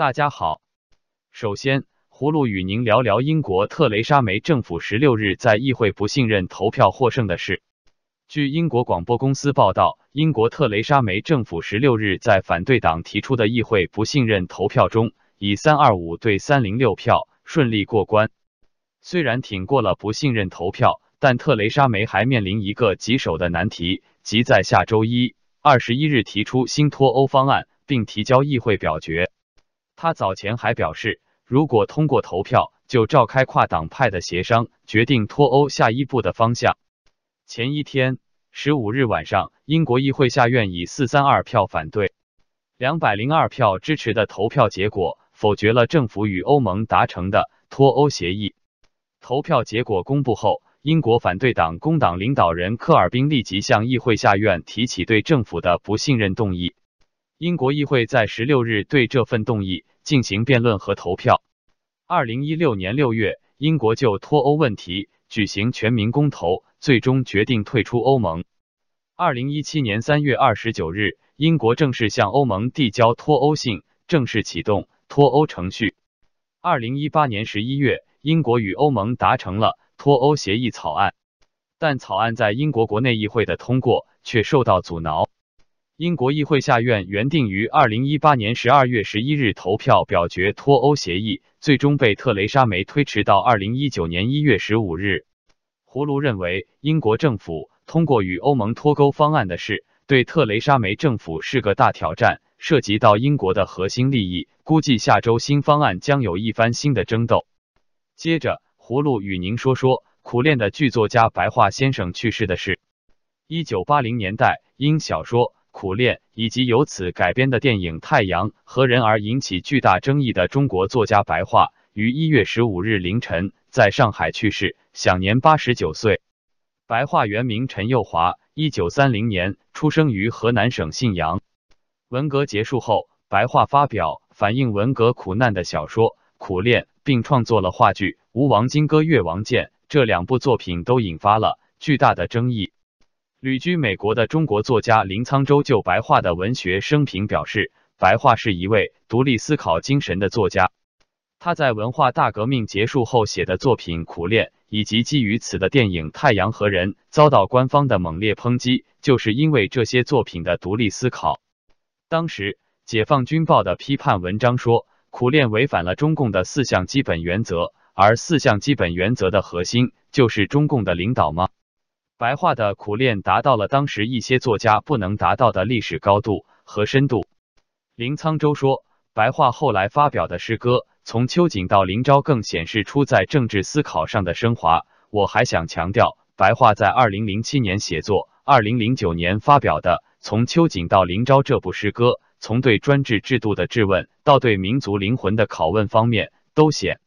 大家好，首先，葫芦与您聊聊英国特蕾莎梅政府十六日在议会不信任投票获胜的事。据英国广播公司报道，英国特蕾莎梅政府十六日在反对党提出的议会不信任投票中，以三二五对三零六票顺利过关。虽然挺过了不信任投票，但特蕾莎梅还面临一个棘手的难题，即在下周一二十一日提出新脱欧方案，并提交议会表决。他早前还表示，如果通过投票，就召开跨党派的协商，决定脱欧下一步的方向。前一天，十五日晚上，英国议会下院以四三二票反对、两百零二票支持的投票结果，否决了政府与欧盟达成的脱欧协议。投票结果公布后，英国反对党工党领导人科尔宾立即向议会下院提起对政府的不信任动议。英国议会在十六日对这份动议进行辩论和投票。二零一六年六月，英国就脱欧问题举行全民公投，最终决定退出欧盟。二零一七年三月二十九日，英国正式向欧盟递交脱欧信，正式启动脱欧程序。二零一八年十一月，英国与欧盟达成了脱欧协议草案，但草案在英国国内议会的通过却受到阻挠。英国议会下院原定于二零一八年十二月十一日投票表决脱欧协议，最终被特蕾莎梅推迟到二零一九年一月十五日。葫芦认为，英国政府通过与欧盟脱钩方案的事，对特蕾莎梅政府是个大挑战，涉及到英国的核心利益，估计下周新方案将有一番新的争斗。接着，葫芦与您说说苦练的剧作家白桦先生去世的事。一九八零年代，因小说。苦练以及由此改编的电影《太阳和人》而引起巨大争议的中国作家白桦，于一月十五日凌晨在上海去世，享年八十九岁。白桦原名陈佑华，一九三零年出生于河南省信阳。文革结束后，白桦发表反映文革苦难的小说《苦练》，并创作了话剧《吴王金戈越王剑》，这两部作品都引发了巨大的争议。旅居美国的中国作家林沧州就白桦的文学生平表示，白桦是一位独立思考精神的作家。他在文化大革命结束后写的作品《苦练》，以及基于此的电影《太阳和人》，遭到官方的猛烈抨击，就是因为这些作品的独立思考。当时，《解放军报》的批判文章说，《苦练》违反了中共的四项基本原则，而四项基本原则的核心就是中共的领导吗？白话的苦练达到了当时一些作家不能达到的历史高度和深度。林沧州说，白话后来发表的诗歌《从秋瑾到林昭》更显示出在政治思考上的升华。我还想强调，白话在二零零七年写作，二零零九年发表的《从秋瑾到林昭》这部诗歌，从对专制制度的质问到对民族灵魂的拷问方面，都显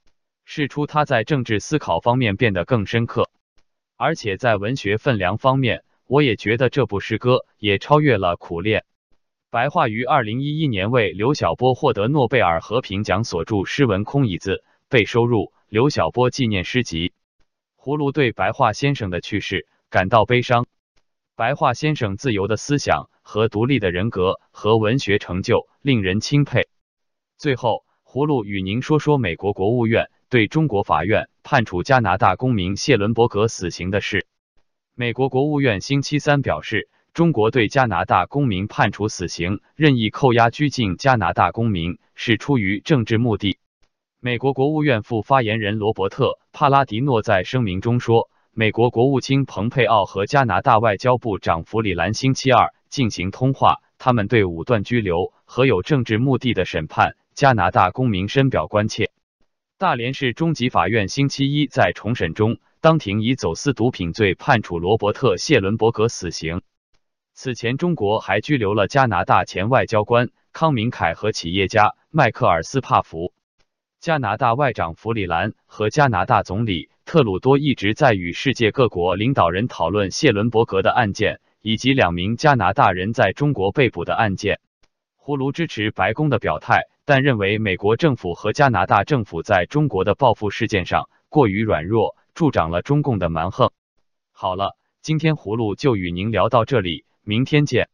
示出他在政治思考方面变得更深刻。而且在文学分量方面，我也觉得这部诗歌也超越了《苦练》。白桦于二零一一年为刘晓波获得诺贝尔和平奖所著诗文《空椅子》被收入刘晓波纪念诗集。葫芦对白桦先生的去世感到悲伤。白桦先生自由的思想和独立的人格和文学成就令人钦佩。最后，葫芦与您说说美国国务院。对中国法院判处加拿大公民谢伦伯格死刑的事，美国国务院星期三表示，中国对加拿大公民判处死刑、任意扣押拘禁加拿大公民是出于政治目的。美国国务院副发言人罗伯特·帕拉迪诺在声明中说，美国国务卿蓬佩奥和加拿大外交部长弗里兰星期二进行通话，他们对武断拘留和有政治目的的审判加拿大公民深表关切。大连市中级法院星期一在重审中，当庭以走私毒品罪判处罗伯特·谢伦伯格死刑。此前，中国还拘留了加拿大前外交官康明凯和企业家迈克尔·斯帕福。加拿大外长弗里兰和加拿大总理特鲁多一直在与世界各国领导人讨论谢伦伯格的案件，以及两名加拿大人在中国被捕的案件。胡卢支持白宫的表态。但认为美国政府和加拿大政府在中国的报复事件上过于软弱，助长了中共的蛮横。好了，今天葫芦就与您聊到这里，明天见。